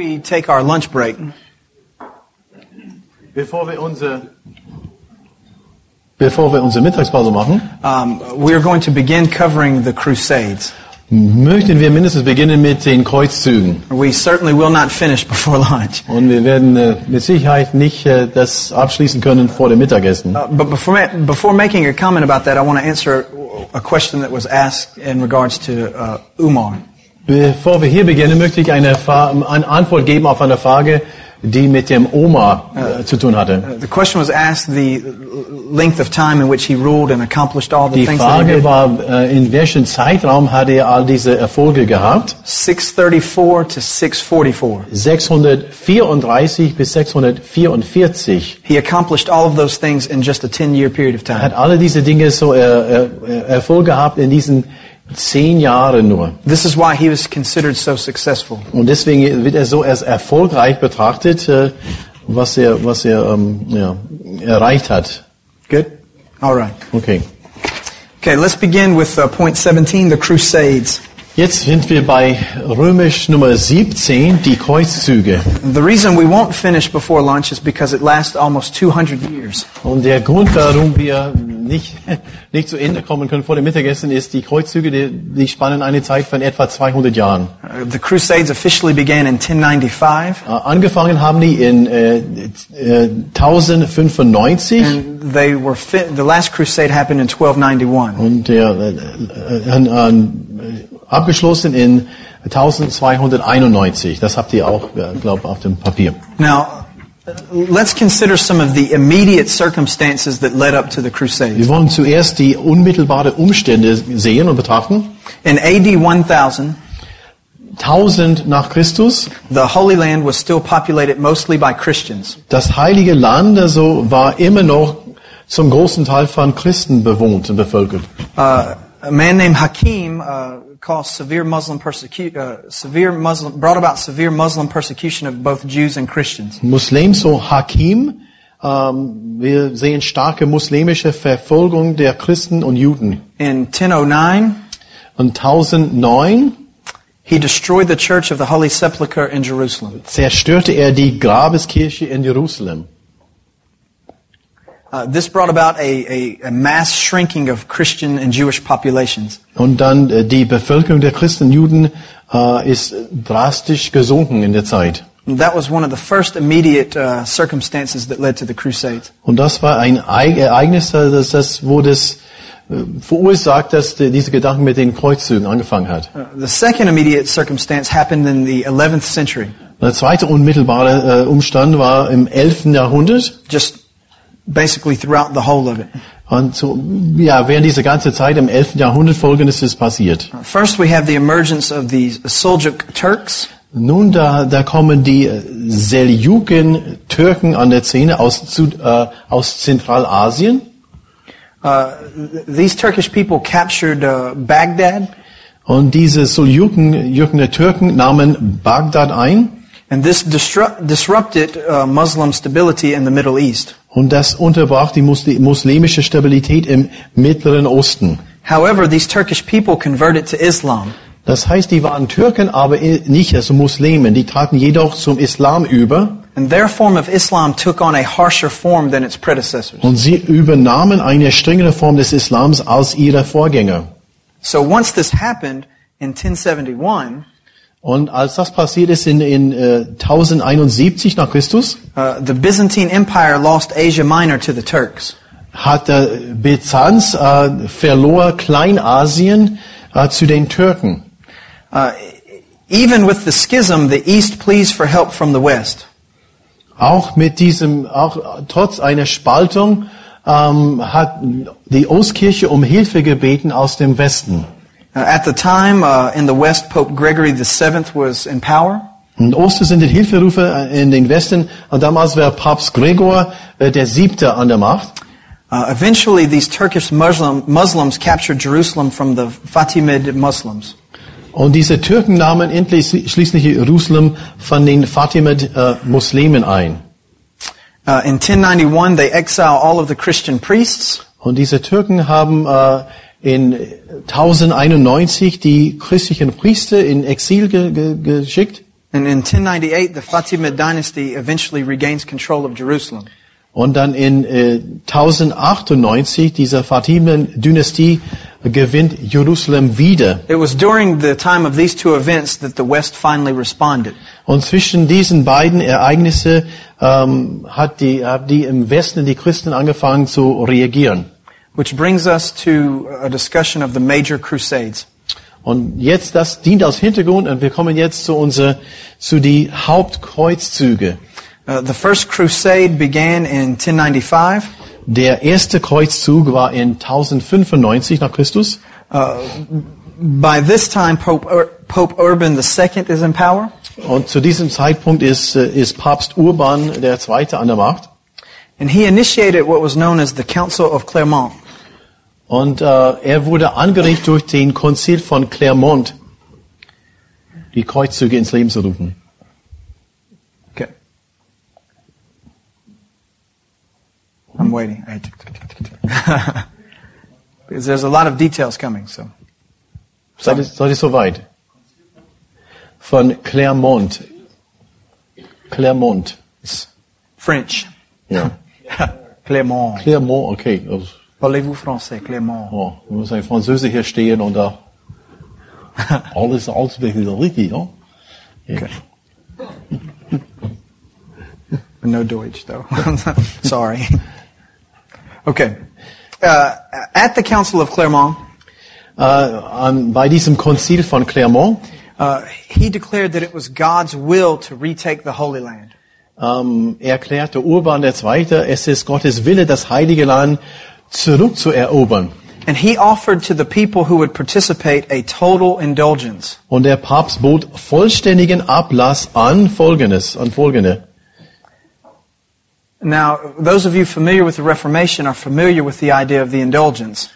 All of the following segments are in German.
We take our lunch break. Bevor wir unsere, bevor wir unsere Mittagspause machen, Um, we're going to begin covering the Crusades. möchten wir mindestens beginnen mit den Kreuzzügen. We certainly will not finish before lunch. Und wir werden äh, mit Sicherheit nicht äh, das abschließen können vor dem Mittagessen. Uh, but before, ma- before making a comment about that, I want to answer a question that was asked in regards to uh, Umar. Bevor wir hier beginnen, möchte ich eine, eine Antwort geben auf eine Frage, die mit dem Oma äh, zu tun hatte. Uh, The question was asked the length of time in which he ruled and accomplished all the Die things that he Frage did. war, äh, in welchem Zeitraum hat er all diese Erfolge gehabt? 634 to 644. 634 bis 644. He accomplished all of those things in just a 10-year period of Er time. hat alle diese Dinge so äh, äh, Erfolg gehabt in diesen zehn Jahren nur. This is why he was considered so successful. Und deswegen wird er so als erfolgreich betrachtet, äh, was er, was er ähm, ja, erreicht hat. Good? All right. Okay. Okay, let's begin with uh, point 17, the Crusades. Jetzt sind wir bei Römisch Nummer 17, die Kreuzzüge. The reason we won't finish before lunch is because it lasts almost 200 years. Und der Grund, warum wir nicht, nicht zu Ende kommen können vor dem Mittagessen, ist, die Kreuzzüge, die, die spannen eine Zeit von etwa 200 Jahren. Uh, the Crusades officially began in 1095, Äh, angefangen haben die in äh, äh, 1095 and they were the last Crusade happened in 1291. und der, äh, äh, an, abgeschlossen in 1291. Das habt ihr auch, glaube auf dem Papier. Now, uh, let's consider some of the immediate circumstances that led up to the Crusades. Wir wollen zuerst die unmittelbare Umstände sehen und betrachten. In AD 1000, 1000 nach Christus, the Holy Land was still populated mostly by Christians. das heilige Land also war immer noch zum großen Teil von Christen bewohnt und bevölkert. Uh, a man named Hakim uh, caused severe Muslim persecu- uh, severe Muslim brought about severe Muslim persecution of both Jews and Christians. Muslim, so Hakim, ähm, wir sehen starke muslimische Verfolgung der Christen und Juden. In 1009, Und 1009 he destroyed the church of the Holy Sepulchre in Jerusalem. zerstörte er die Grabeskirche in Jerusalem. Uh, this brought about a, a, a mass shrinking of Christian and Jewish populations. Und dann äh, die Bevölkerung der Christen Juden äh, ist drastisch gesunken in der Zeit. And that was one of the first immediate uh, circumstances that led to the Crusades. Und das war ein Eig- Ereignis, das, das wo das äh, verursacht, dass die, diese Gedanken mit den Kreuzzügen angefangen hat. Uh, the second immediate circumstance happened in the 11th century. Der zweite unmittelbare Umstand war im 11. Jahrhundert. Just basically throughout the whole of it. Und so, ja, während dieser ganzen Zeit im 11. Jahrhundert folgendes ist passiert. First, we have the emergence of the Seljuk Turks. Nun, da, da kommen die äh, Seljuken Türken an der Szene aus, Süd, äh, aus Zentralasien. Uh, these Turkish people captured uh, Baghdad, Und diese Seljuken Jürgen Türken nahmen Bagdad ein. and this disru- disrupted uh, Muslim stability in the Middle East. Und das unterbrach die Musli muslimische Stabilität im Mittleren Osten. However, these Turkish people converted to Islam. Das heißt, die waren Türken, aber nicht also Muslimen. Die traten jedoch zum Islam über And their form of Islam took on a harsher form than its predecessors. und sie übernahmen eine strengere Form des Islams als ihre Vorgänger. So once this happened in 1071, Und als das passiert ist in, in äh, 1071 nach Christus, uh, the Byzantine Empire lost Asia Minor to the Turks. hat äh, Byzanz äh, verlor Kleinasien äh, zu den Türken. Uh, even with the schism, the East pleads for help from the West. Auch mit diesem, auch trotz einer Spaltung ähm, hat die Ostkirche um Hilfe gebeten aus dem Westen. Uh, at the time, uh, in the West, Pope Gregory VII was in power. Und Osten sind die Hilferufe in den Westen. Und damals war Papst Gregor äh, der Siebte an der Macht. Uh, eventually, these Turkish Muslim, Muslims captured Jerusalem from the Fatimid Muslims. Und diese Türken nahmen endlich schließlich Jerusalem von den Fatimid-Muslimen ein. Uh, in 1091, they exile all of the Christian priests. Und diese Türken haben äh, in 1091 die christlichen Priester in Exil ge ge geschickt. And in 1098, the Fatimid dynasty eventually regains control of Jerusalem. Und dann in äh, 1098 dieser Fatimen-Dynastie gewinnt Jerusalem wieder. It was during the time of these two events that the West finally responded. Und zwischen diesen beiden Ereignisse ähm, hat die, hat die im Westen die Christen angefangen zu reagieren. Which brings us to a discussion of the major crusades. Und jetzt, das dient als Hintergrund und wir kommen jetzt zu unser, zu die Hauptkreuzzüge. Uh, the first crusade began in 1095. Der erste Kreuzzug war in 1095 nach Christus. Uh, by this time, Pope, Ur- Pope Urban II is in power. Und zu diesem Zeitpunkt ist, äh, ist Papst Urban der Zweite an der Macht. And he initiated what was known as the Council of Clermont. Und äh, er wurde angeregt durch den Konzil von Clermont, die Kreuzzüge ins Leben zu rufen. Okay. I'm waiting. because there's a lot of details coming, so. Seid ihr, seid ihr soweit? Von Clermont. Clermont. It's French. Ja. Clermont. Clermont, okay. Also, Parlez-vous français, Clermont? Oh, da muss ein Franzose hier stehen und da alles so richtig, ja? Okay. No Deutsch, though. Sorry. Okay. Uh, at the Council of Clermont, Äh, an, bei diesem Konzil von Clermont uh, he declared that it was God's will to retake the Holy Land. ähm, erklärte Urban II., es ist Gottes Wille, das Heilige Land zurückzuerobern. And he offered to the people who would participate a total indulgence. Und der Papst bot vollständigen Ablass an Folgendes, an Folgende. Now, those of you familiar with the Reformation are familiar with the idea of the indulgence.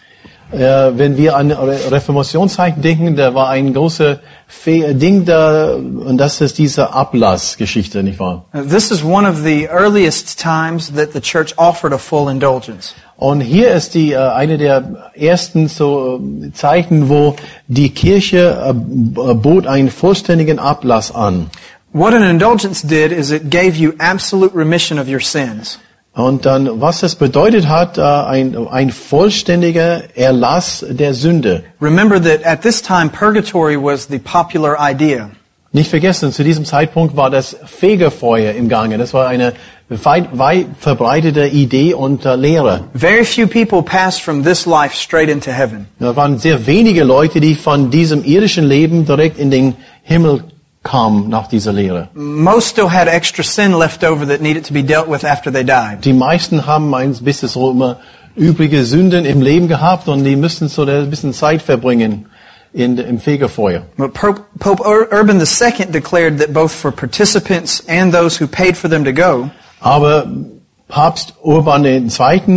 Äh, wenn wir an Re- Reformationszeiten denken, da war ein großes Ding da, und das ist diese Ablassgeschichte, nicht wahr? This is one of the earliest times that the church offered a full indulgence. Und hier ist die äh, eine der ersten so äh, Zeichen, wo die Kirche bot einen vollständigen Ablass an. What an indulgence did is it gave you absolute remission of your sins. Und dann, was das bedeutet hat, äh, ein, ein vollständiger Erlass der Sünde. Remember that at this time, purgatory was the popular idea. Nicht vergessen, zu diesem Zeitpunkt war das Fegefeuer im Gange. Das war eine weit, weit verbreitete Idee und äh, Lehre. Very few people passed from this life straight into heaven. Da waren sehr wenige Leute, die von diesem irdischen Leben direkt in den Himmel kamen nach dieser Lehre. Most still had extra sin left over that needed to be dealt with after they died. Die meisten haben ein bisschen so immer übrige Sünden im Leben gehabt und die müssen so ein bisschen Zeit verbringen in, im Fegefeuer. But Pope, Pope Ur- Urban II declared that both for participants and those who paid for them to go, Aber Papst Urban II.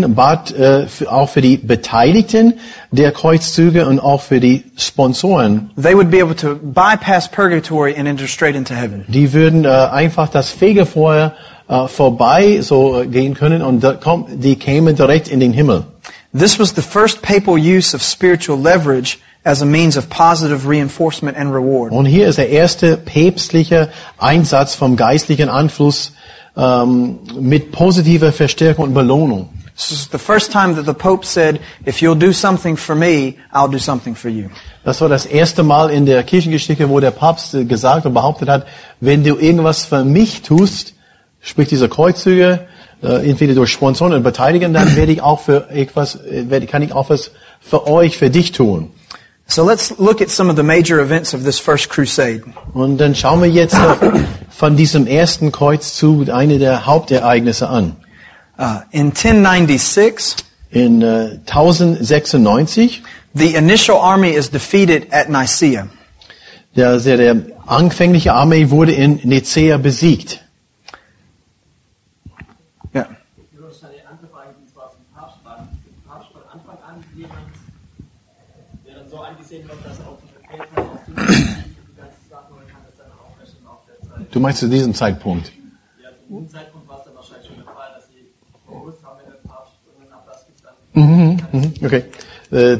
bat äh, für, auch für die Beteiligten der Kreuzzüge und auch für die Sponsoren. they would be able to bypass purgatory and enter straight into heaven. Die würden äh, einfach das Fegefeuer äh, vorbei so äh, gehen können und da kommt, die kämen direkt in den Himmel. This was the first papal use of spiritual leverage as a means of positive reinforcement and reward. Und hier ist der erste päpstliche Einsatz vom geistlichen Einfluss ähm, mit positiver Verstärkung und Belohnung. This is the first time that the Pope said, if you'll do something for me, I'll do something for you. Das war das erste Mal in der Kirchengeschichte, wo der Papst gesagt und behauptet hat, wenn du irgendwas für mich tust, sprich diese Kreuzzüge, äh, entweder durch Sponsoren und Beteiligen, dann werde ich auch für etwas, äh, werde, kann ich auch was für euch, für dich tun. So let's look at some of the major events of this first crusade. Und dann schauen wir jetzt noch von diesem ersten Kreuzzug eine der Hauptereignisse an. Uh, in 1096, In äh, 1096, the initial army is defeated at Nicaea. der, der, der anfängliche Armee wurde in Nicea besiegt. Du meinst zu diesem Zeitpunkt? Ja, zu diesem Zeitpunkt war es dann wahrscheinlich schon der Fall, dass sie gewusst haben, wenn der Papst irgendeinen Ablass gibt, dann Mhm, Okay. Äh,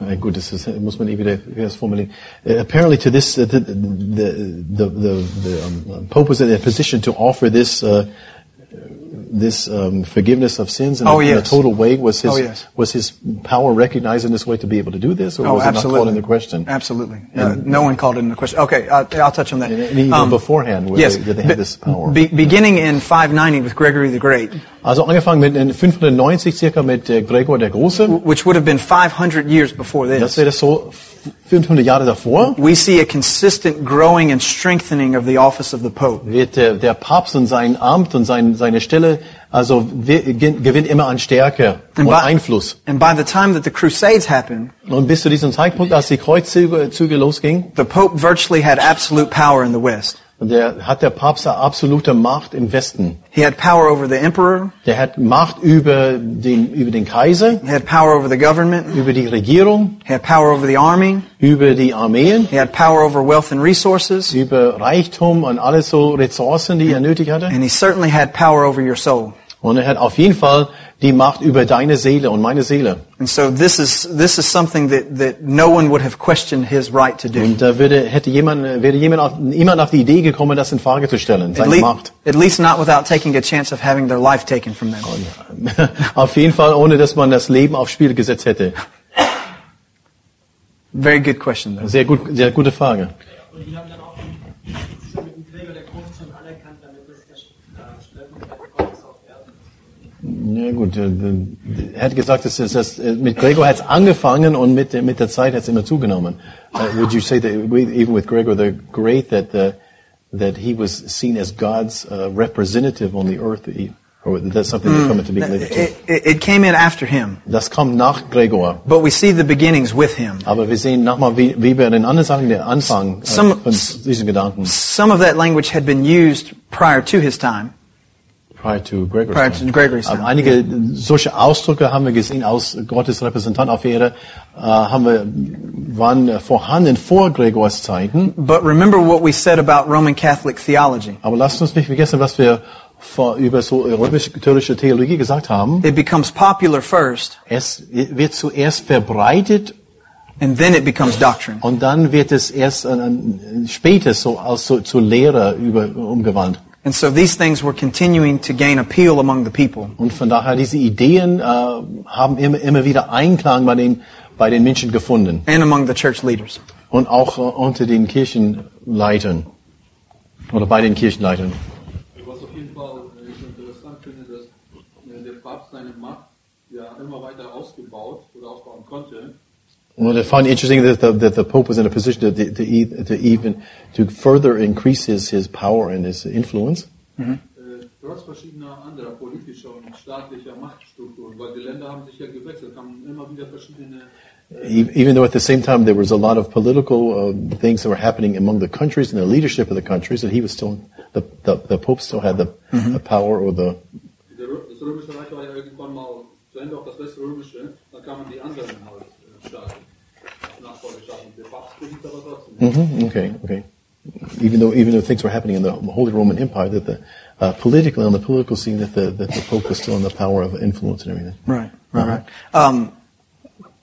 na gut, das ist, muss man eh wieder, wie formulieren. Uh, apparently to this, uh, the, the, the, the, the um, Pope was in a position to offer this, uh, this um, forgiveness of sins in, Oh, a, in a total way. Was his, Oh, yes. was his power recognized in this way to be able to do this, or Oh, was it not absolutely. called into question? Absolutely. Uh, no one called it into question. Okay, uh, I'll touch on that. And even Um, beforehand, where yes, they, did they have this power? be- beginning in 590 with Gregory the Great, also angefangen mit in 590 circa mit äh, Gregor der Große. which would have been 500 years before Das this. wäre das so 500 Jahre davor. We see a consistent growing and strengthening of the office of the Pope. wird der, der Papst und sein Amt und sein, seine Stelle also wi- ge- gewinnt immer an Stärke und by- Einfluss. And by the time that the Crusades happened, Und bis zu diesem Zeitpunkt, als die Kreuzzüge Züge losgingen, the Pope virtually had absolute power in the West. Der, hat der Papst eine absolute Macht im Westen. He had power over the emperor, Der hat Macht über den, über den Kaiser, he had power over the government, über die Regierung, he had power over the army, über die Armeen, he had power over wealth and resources, über Reichtum und alles so Ressourcen, die er nötig hatte. and he certainly had power over your soul. Und er hat auf jeden Fall die Macht über deine Seele und meine Seele. And so this is this is something that, that no one would have questioned his right to do. Und da würde, hätte jemand, wäre jemand auf, niemand auf die Idee gekommen, das in Frage zu stellen, At, seine le- Macht. at least not without taking a chance of having their life taken from them. Auf jeden Fall, ohne dass man das Leben aufs Spiel gesetzt hätte. Very good question, though. Sehr gut, sehr gute Frage. Ja gut, äh, er hat gesagt, dass das, das äh, mit Gregor hat es angefangen und mit, mit der Zeit hat es immer zugenommen. Uh, would you say that we- even with Gregor the Great that uh, that he was seen as God's uh, representative on the earth, or that's something that coming to be later? It, it, it came in after him, Das kommt nach Gregor. but we see the beginnings with him. Aber wir sehen nochmal, wie, wie wir den anderen sagen, der Anfang äh, Some- von diesen Gedanken Some of that language had been used prior to his time. Prior to Gregor's Prior time. to Gregory's Aber time. einige solche Ausdrücke haben wir gesehen aus Gottes Repräsentant auf Erde, äh, haben wir, waren vorhanden vor Gregors Zeiten. But remember what we said about Roman Catholic theology. Aber lasst uns nicht vergessen, was wir über so römisch-katholische Theologie gesagt haben. It becomes popular first, Es wird zuerst verbreitet and then it becomes doctrine. und dann wird es erst äh, äh, später so als so, zur Lehre über, umgewandelt. And so these things were continuing to gain appeal among the people. Und von daher, diese Ideen äh, haben immer, immer wieder Einklang bei den, bei den Menschen gefunden. and among the church leaders. Und auch äh, unter den Kirchenleitern. Oder bei den Kirchenleitern. Was auf jeden Fall äh, ich interessant finde, dass äh, der Papst seine Macht ja immer weiter ausgebaut oder ausbauen konnte. Well, I find it interesting that the, that the Pope was in a position to, to, e- to even to further increase his, his power and his influence, Äh, trotz verschiedener anderer politischer und staatlicher Machtstrukturen, weil die Länder haben sich ja gewechselt, haben immer wieder verschiedene E- even though at the same time there was a lot of political uh, things that were happening among the countries and the leadership of the countries, that he was still the the, the Pope still had the, the power or the Das Römische Reich war ja irgendwann mal zu Ende, auch das Weströmische, dann kamen die anderen halt äh, Staaten als Nachfolgeschaft und der Papst behielt Mhm, okay okay even though even though things were happening in the Holy Roman Empire that the uh, politically on the political scene that the that the Pope was still in the power of influence and everything. Right, right, right. Um,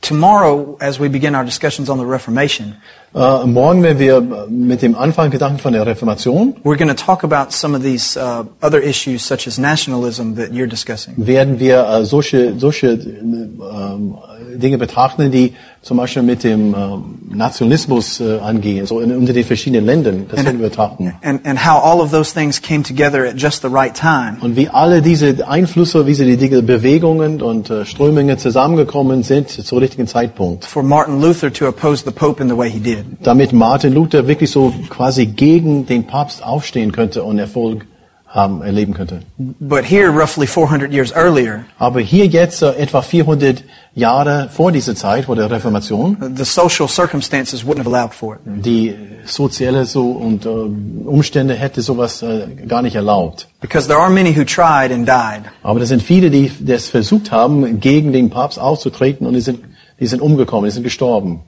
tomorrow, as we begin our discussions on the Reformation, Äh, morgen, wenn wir mit dem Anfang Gedanken von der Reformation, we're going to talk about some of these uh, other issues, such as nationalism, that you're discussing. werden wir äh, solche, solche ähm, Dinge betrachten, die zum Beispiel mit dem ähm, Nationalismus äh, angehen, so in, unter den verschiedenen Ländern. Das werden wir betrachten. And, and how all of those things came together at just the right time. Und wie alle diese Einflüsse, wie sie die Bewegungen und äh, Strömungen zusammengekommen sind zum richtigen Zeitpunkt. For Martin Luther to oppose the Pope in the way he did. Damit Martin Luther wirklich so quasi gegen den Papst aufstehen könnte und Erfolg haben, erleben könnte. But here, roughly 400 years earlier, Aber hier jetzt, äh, etwa 400 Jahre vor dieser Zeit, vor der Reformation, the social circumstances wouldn't have allowed for it. die soziale so und äh, Umstände hätte sowas äh, gar nicht erlaubt. Because there are many who tried and died. Aber das sind viele, die das versucht haben, gegen den Papst aufzutreten und die sind, die sind umgekommen, die sind gestorben.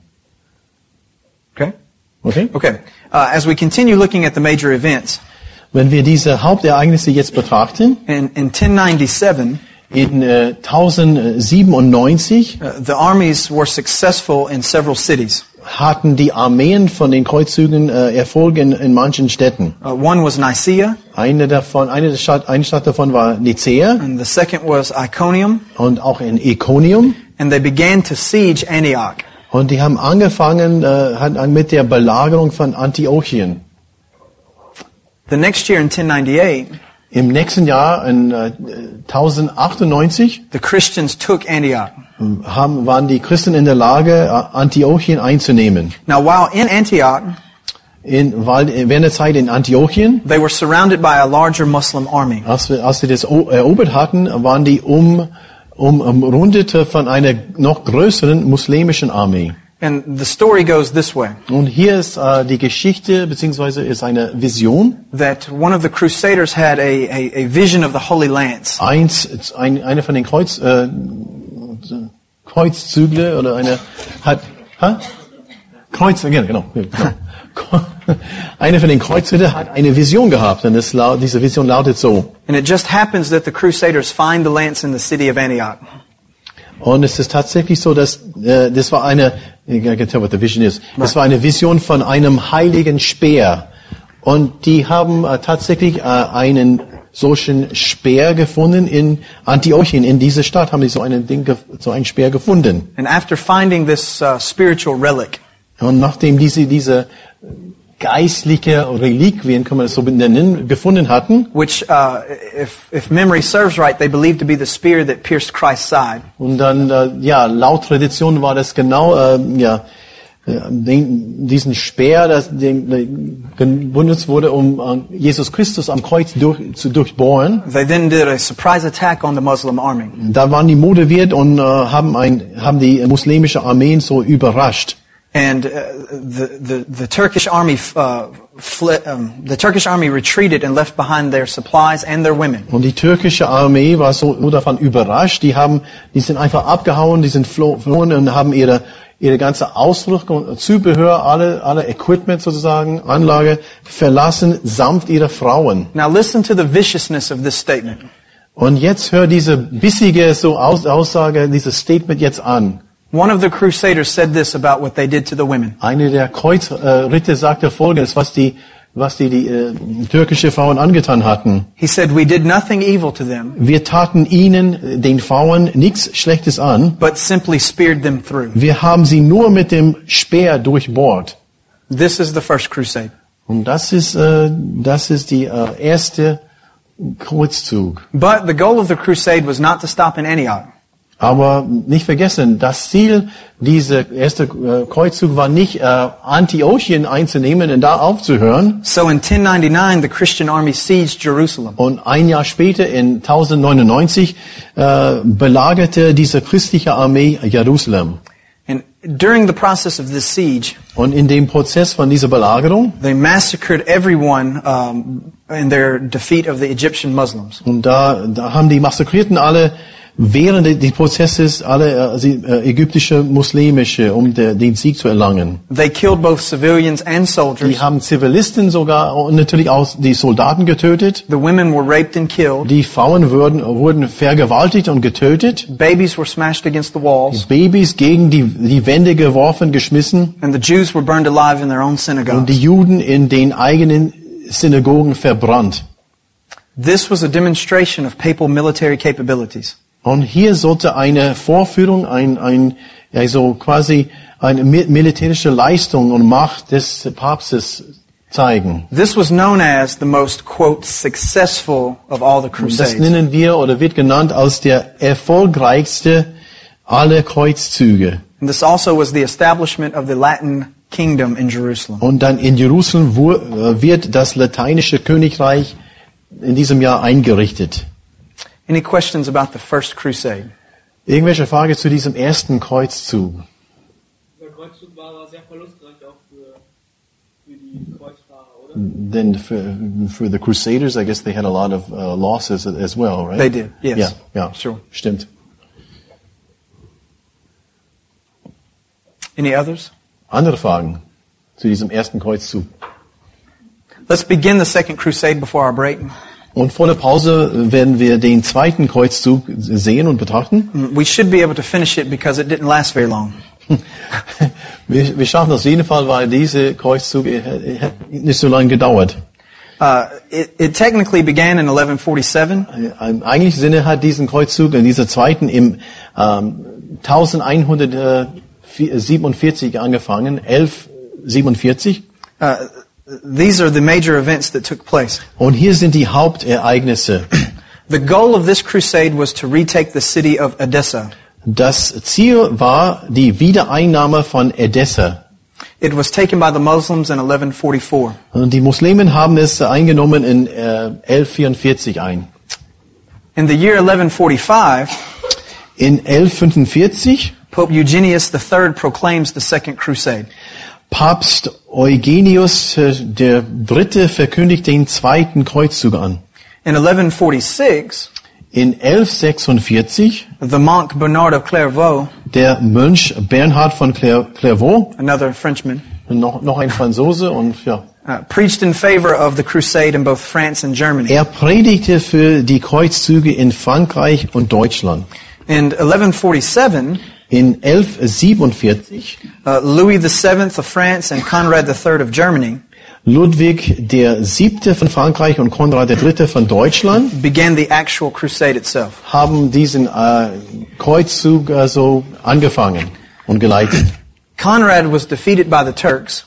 Okay? Okay? Okay. Uh, as we continue looking at the major events, Wenn wir diese Hauptereignisse jetzt betrachten, in, in 1097, in äh, 1097 uh, the armies were successful in several cities. hatten die Armeen von den Kreuzzügen äh, Erfolg in, in manchen Städten. Uh, one was Nicaea, Eine davon, eine, Stadt, eine Stadt davon war Nicea and the second was Iconium, und auch in Iconium. and they began to siege Antioch. Und die haben angefangen äh, mit der Belagerung von Antiochien. The next year in 1098, Im nächsten Jahr, in äh, 1098, the Christians took Antioch. haben, waren die Christen in der Lage, äh, Antiochien einzunehmen. Now, while in Antioch, In, weil, während der Zeit in Antiochien, they were surrounded by a larger Muslim army. als, wir, als sie das erobert hatten, waren die um, um, umrundete von einer noch größeren muslimischen Armee. And the story goes this way, Und hier ist äh, die Geschichte, beziehungsweise ist eine Vision. that one of the crusaders had a, a, a vision of the Holy Lance. Eins, ein, einer von den Kreuz, äh, Kreuzzügle oder eine hat, ha? Kreuz, genau, genau. genau. Einer von den Kreuzzügen hat eine Vision gehabt und das, diese Vision lautet so. And it just happens that the crusaders find the lance in the city of Antioch. Und es ist tatsächlich so, dass äh, das war eine, I can tell what the vision is. Das war eine Vision von einem heiligen Speer. Und die haben äh, tatsächlich äh, einen solchen Speer gefunden in Antiochien. In dieser Stadt haben die so einen Ding, so einen Speer gefunden. And after finding this uh, spiritual relic, Und nachdem diese, diese geistliche Reliquien, kann man das so nennen, gefunden hatten, which, uh, if, if memory serves right, they believe to be the spear that pierced Christ's side. Und dann, äh, ja, laut Tradition war das genau, äh, ja, äh, den, diesen Speer, das den, den benutzt wurde, um Jesus Christus am Kreuz durch, zu durchbohren. They then did a surprise attack on the Muslim army. Da waren die motiviert und haben, ein, haben die muslimische Armeen so überrascht. And uh, the, the, the Turkish army, uh, fled, um, the Turkish army retreated and left behind their supplies and their women. Und die türkische Armee war so so davon überrascht. Die haben, die sind einfach abgehauen, die sind flo- flohen und haben ihre ihre ganze Ausrüstung, Zubehör, alle alle Equipment sozusagen, Anlage verlassen samt ihrer Frauen. Now listen to the viciousness of this statement. Und jetzt hör diese bissige so Aus Aussage, dieses Statement jetzt an. One of the crusaders said this about what they did to the women. Eine der Kreuzritter äh, sagte Folgendes, was die was die, die äh, türkische Frauen angetan hatten. He said, We did nothing evil to them, Wir taten ihnen, äh, den Frauen, nichts Schlechtes an. but simply speared them through. Wir haben sie nur mit dem Speer durchbohrt. This is the first crusade. Und das ist, äh, das ist die äh, erste Kreuzzug. But the goal of the crusade was not to stop in Antioch. Aber nicht vergessen, das Ziel dieser erste äh, Kreuzzug war nicht, äh, Antiochien einzunehmen und da aufzuhören. So in 1099, the Christian army sieged Jerusalem. Und ein Jahr später, in 1099, äh, belagerte diese christliche Armee Jerusalem. And during the process of this siege, Und in dem Prozess von dieser Belagerung, they massacred everyone um, in their defeat of the Egyptian Muslims. und da, da haben die Massakrierten alle während des Prozesses alle äh, äh, ägyptische muslimische, um den Sieg zu erlangen. They killed both civilians and soldiers. Die haben Zivilisten sogar und natürlich auch die Soldaten getötet. The women were raped and killed. Die Frauen wurden, wurden vergewaltigt und getötet. Babies were smashed against the walls. Babys gegen die, die Wände geworfen, geschmissen. And the Jews were burned alive in their own Und synagogues. die Juden in den eigenen Synagogen verbrannt. This was a demonstration of papal military capabilities. Und hier sollte eine Vorführung, ein, ein, also quasi eine mi- militärische Leistung und Macht des Papstes zeigen. This was known as the most, quote, successful of all the Das crusades. nennen wir oder wird genannt als der erfolgreichste aller Kreuzzüge. And this also was the establishment of the Latin kingdom in Jerusalem. Und dann in Jerusalem äh, wird das lateinische Königreich in diesem Jahr eingerichtet. Any questions about the first crusade? Irgendwelche Frage zu diesem ersten Kreuzzug? Der Kreuzzug war sehr verlustreich auch für, für die Kreuzfahrer, oder? Then for, for the Crusaders, I guess they had a lot of uh, losses as well, right? They did, yes. Ja, ja, Sure. stimmt. Any others? Andere Fragen zu diesem ersten Kreuzzug? Let's begin the second crusade before our break. Und vor der Pause werden wir den zweiten Kreuzzug sehen und betrachten. We should be able to finish it because it didn't last very long. Wir, wir schaffen das auf jeden Fall, weil dieser Kreuzzug äh, äh, hat nicht so lange gedauert. Uh, it, it technically began in 1147, Im eigentlichen Sinne hat diesen Kreuzzug, in dieser zweiten, im ähm, 1147 angefangen, 1147. Uh, these are the major events that took place. Und hier sind die Hauptereignisse. The goal of this crusade was to retake the city of Edessa. Das Ziel war die Wiedereinnahme von Edessa. It was taken by the Muslims in 1144. Und die Muslimen haben es eingenommen in äh, 1144 ein. In the year 1145, In 1145 Pope Eugenius III proclaims the Second Crusade. Papst Eugenius äh, der Dritte verkündigt den zweiten Kreuzzug an. In 1146, In 1146 the monk Bernard of Clairvaux, der Mönch Bernhard von Clair Clairvaux, another Frenchman, noch, noch ein Franzose und ja, uh, preached in favor of the crusade in both France and Germany. er predigte für die Kreuzzüge in Frankreich und Deutschland. In 1147, In 1147 uh, Louis VII of France and Conrad III of Germany Ludwig der Siebte von Frankreich und Konrad Dritte von Deutschland began the actual crusade itself. haben diesen äh, Kreuzzug also angefangen und geleitet. Conrad was defeated by the Turks,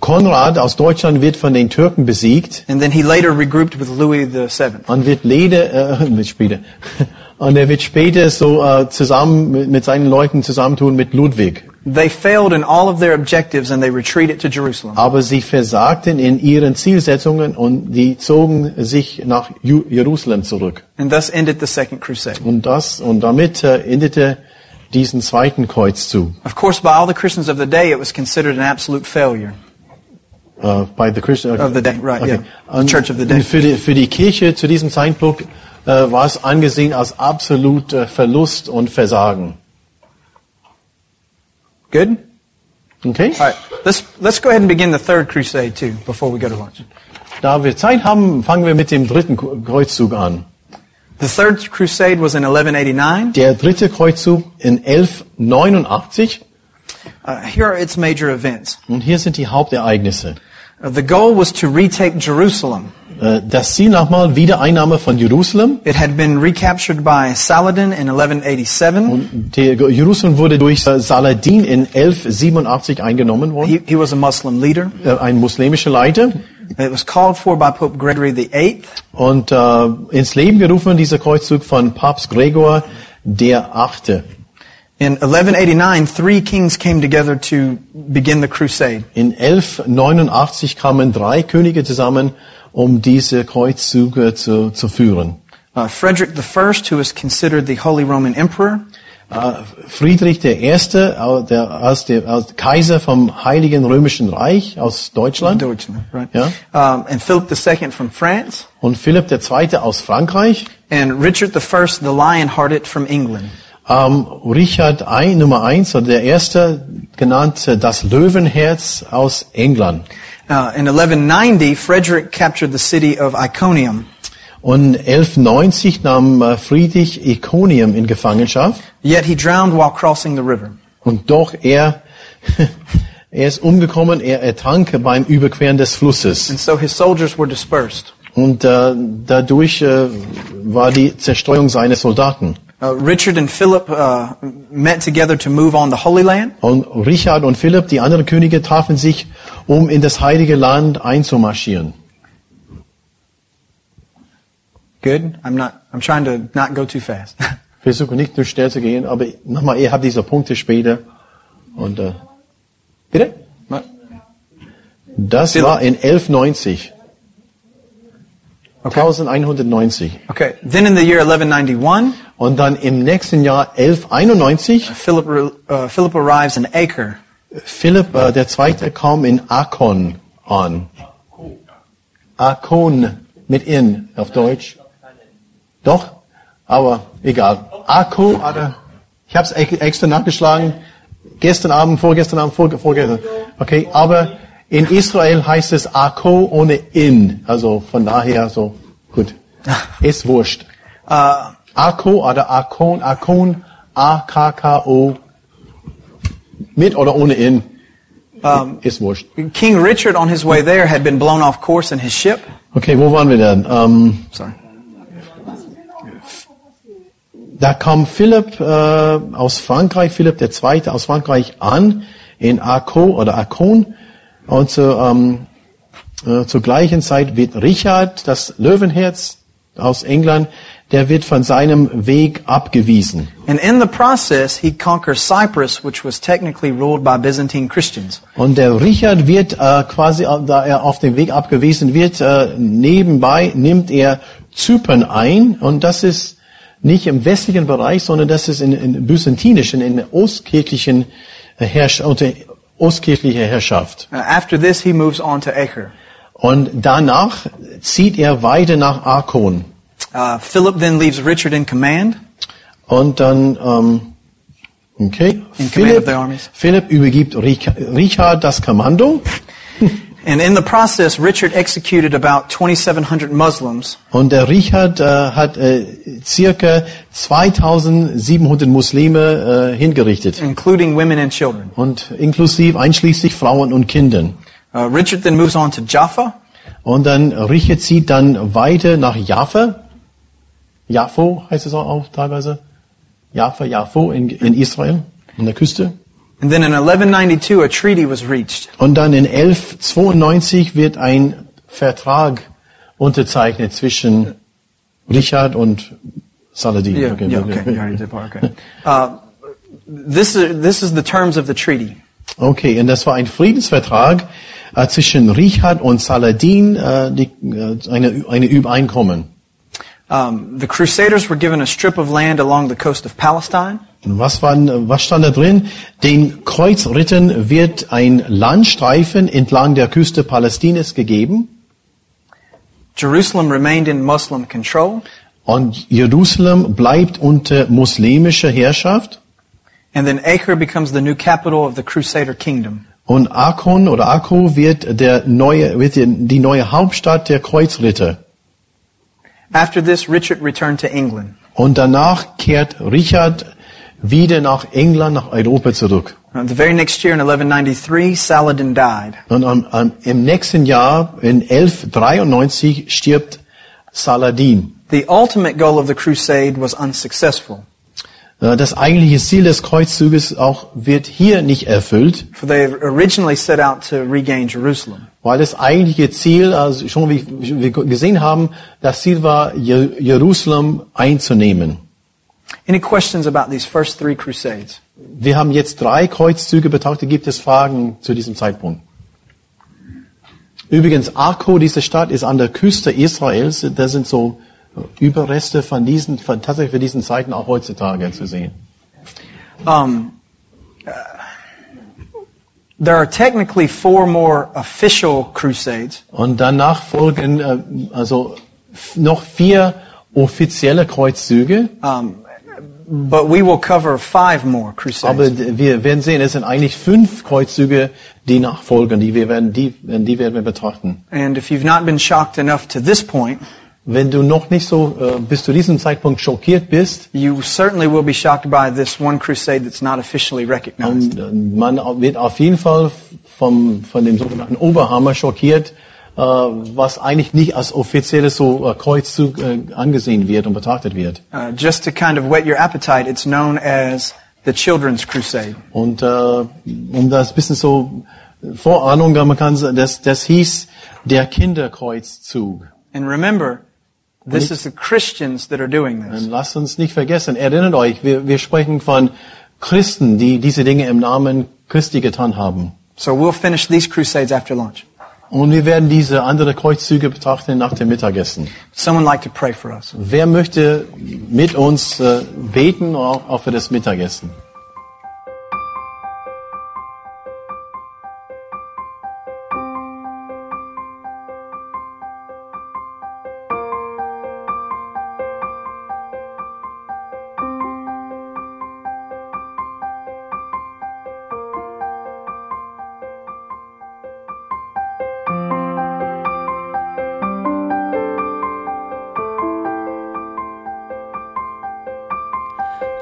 Konrad aus Deutschland wird von den Türken besiegt and then he later regrouped with Louis VII. und wird Lede, äh, später, und er wird später so äh, zusammen mit, mit seinen Leuten zusammentun mit Ludwig. They failed in all of their objectives and they retreated to Jerusalem. Aber sie versagten in ihren Zielsetzungen und die zogen sich nach Ju Jerusalem zurück. And thus ended the Second Crusade. Und das und damit äh, endete diesen zweiten Kreuzzug. Of course, by all the Christians of the day, it was considered an absolute failure. Äh, by the Christian Of the day, right, yeah. The Und Church of the day. Für die, für die Kirche zu diesem Zeitpunkt war es angesehen als absolut äh, Verlust und Versagen. Good? Okay? All right. Let's, let's go ahead and begin the Third Crusade, too, before we go to lunch. Da wir Zeit haben, fangen wir mit dem dritten Kreuzzug an. The Third Crusade was in 1189. Der dritte Kreuzzug in 1189. Uh, here are its major events. Und hier sind die Hauptereignisse. Uh, the goal was to retake Jerusalem. Äh, Das Ziel nochmal, Wiedereinnahme von Jerusalem. It had been recaptured by Saladin in 1187. Der Jerusalem wurde durch äh, Saladin in 1187 eingenommen worden. He, he was a Muslim leader. Äh, Ein muslimischer Leiter. It was called for by Pope Gregory VIII. Und äh, ins Leben gerufen dieser Kreuzzug von Papst Gregor der Achte. In 1189, three kings came together to begin the crusade. In 1189 kamen drei Könige zusammen, um diese Kreuzzüge zu, zu führen. Uh, Frederick I, who was considered the Holy Roman Emperor, Äh, Friedrich äh, der, als der als Kaiser vom Heiligen Römischen Reich aus Deutschland. Deutschland, right? Ja. Um, and Philip II from France, Und Philipp Zweite aus Frankreich. and Richard I, the Lion-Hearted from England. Ähm, Richard I, Nummer eins, oder der Erste, genannt das Löwenherz aus England. Uh, in 1190, Frederick captured the city of Iconium. Und 1190 nahm äh, Friedrich Iconium in Gefangenschaft. Yet he drowned while crossing the river. Und doch er, er ist umgekommen, er ertrank beim Überqueren des Flusses. And so his soldiers were dispersed. Und äh, dadurch äh, war die Zerstreuung seiner Soldaten. Uh, Richard and Philip uh, met together to move on the Holy Land. Und Richard und Philipp, die anderen Könige, trafen sich, um in das heilige Land einzumarschieren. Good. I'm not. I'm trying to not go too fast. Versuche nicht zu schnell zu gehen, aber nochmal, ihr habt diese Punkte später. Und äh, bitte? Das Philipp. war in 1190. Okay. 1190. Okay. Then in the year 1191, Und dann im nächsten Jahr 1191, Philip uh, Philip arrives in Acre. Philipp äh, der Zweite kam in Akon an. Akon mit in auf Deutsch. Doch, aber egal. Akko, oder, ich habe es extra nachgeschlagen. Gestern Abend, vorgestern Abend, vor, vorgestern. Okay, aber in Israel heißt es Akko ohne in. Also von daher so gut. Ist wurscht. Uh, Akko oder Akon, Akon, A-K-K-O. Mit oder ohne in. ist wurscht. King Richard, on his way there, had been blown off course in his ship. Okay, wo waren wir denn? Ähm, Sorry. da kam Philipp äh, aus Frankreich, Philipp der Zweite aus Frankreich an in Akko oder Akon und zu, ähm, äh, zur gleichen Zeit wird Richard, das Löwenherz aus England, der wird von seinem Weg abgewiesen. And in the process, he conquers Cyprus, which was technically ruled by Byzantine Christians. Und der Richard wird äh, quasi, äh, da er auf dem Weg abgewiesen wird, äh, nebenbei nimmt er Zypern ein und das ist nicht im westlichen Bereich, sondern das ist in, in byzantinischen, in ostkirchlichen Herrsch unter ostkirchlicher Herrschaft. Uh, after this, he moves on to Acre. Und danach zieht er weiter nach Arkon. Uh, Philip then leaves Richard in command. Und dann, ähm, okay, In command of Philipp, the armies. Philipp übergibt Rich- Richard das Kommando. And in the process, Richard executed about 2,700 Muslims, Und der Richard äh, hat äh, circa 2700 Muslime äh, hingerichtet. including women and children. Und inklusive, einschließlich Frauen und Kindern. Uh, Richard then moves on to Jaffa. Und dann Richard zieht dann weiter nach Jaffa. Jaffo heißt es auch, auch teilweise. Jaffa, Jaffo in, in Israel, an der Küste. And then in 1192, a treaty was reached. Und dann in 1192 wird ein Vertrag unterzeichnet zwischen Richard und Saladin. Yeah, yeah, okay. Did part, okay. Uh, this, is, this is the terms of the treaty. Okay, und das war ein Friedensvertrag äh, zwischen Richard und Saladin, äh, die, äh, eine, eine Übereinkommen. Um, the Crusaders were given a strip of land along the coast of Palestine. Und was, war, was stand da drin? Den Kreuzrittern wird ein Landstreifen entlang der Küste Palästinas gegeben Jerusalem remained in Muslim control. und Jerusalem bleibt unter muslimischer Herrschaft And then Acre becomes the new capital of the Crusader kingdom. und Akon oder Akko wird, der neue, wird die, die neue Hauptstadt der Kreuzritter. After this, Richard returned to England. Und danach kehrt Richard wieder nach England, nach Europa zurück. Uh, the very next year in 1193, Saladin died. Und am, am, im nächsten Jahr, in 1193, stirbt Saladin. The ultimate goal of the crusade was unsuccessful, Äh, Das eigentliche Ziel des Kreuzzuges auch wird hier nicht erfüllt, for they originally set out to regain Jerusalem. weil das eigentliche Ziel, also schon wie wir gesehen haben, das Ziel war, Je- Jerusalem einzunehmen. Any questions about these first three crusades? Wir haben jetzt drei Kreuzzüge betrachtet. Gibt es Fragen zu diesem Zeitpunkt? Übrigens, Akko, diese Stadt, ist an der Küste Israels. Da sind so Überreste von diesen, von, tatsächlich für diesen Zeiten auch heutzutage zu sehen. Um, uh, there are technically four more official crusades, Und danach folgen äh, also noch vier offizielle Kreuzzüge. um, but we will cover five more Aber crusades. d- wir werden sehen, es sind eigentlich fünf Kreuzzüge, die nachfolgen, die wir werden, die, die werden wir betrachten. And if you've not been shocked enough to this point, Wenn du noch nicht so äh, bis zu diesem Zeitpunkt schockiert bist, you certainly will be shocked by this one crusade that's not officially recognized. äh, man wird auf jeden Fall vom, von dem sogenannten Oberhammer schockiert, was eigentlich nicht als offizielles so äh, Kreuzzug äh, angesehen wird und betrachtet wird. Uh, just to kind of whet your appetite, it's known as the Children's Crusade. Und äh, um das bisschen so Vorahnung, man kann das, das hieß der Kinderkreuzzug. And remember, this is the Christians that are doing this. Und lasst uns nicht vergessen, erinnert euch, wir, wir sprechen von Christen, die diese Dinge im Namen Christi getan haben. So we'll finish these crusades after lunch. Und wir werden diese andere Kreuzzüge betrachten nach dem Mittagessen. Someone like to pray for us. Wer möchte mit uns äh, beten, auch, auch für das Mittagessen?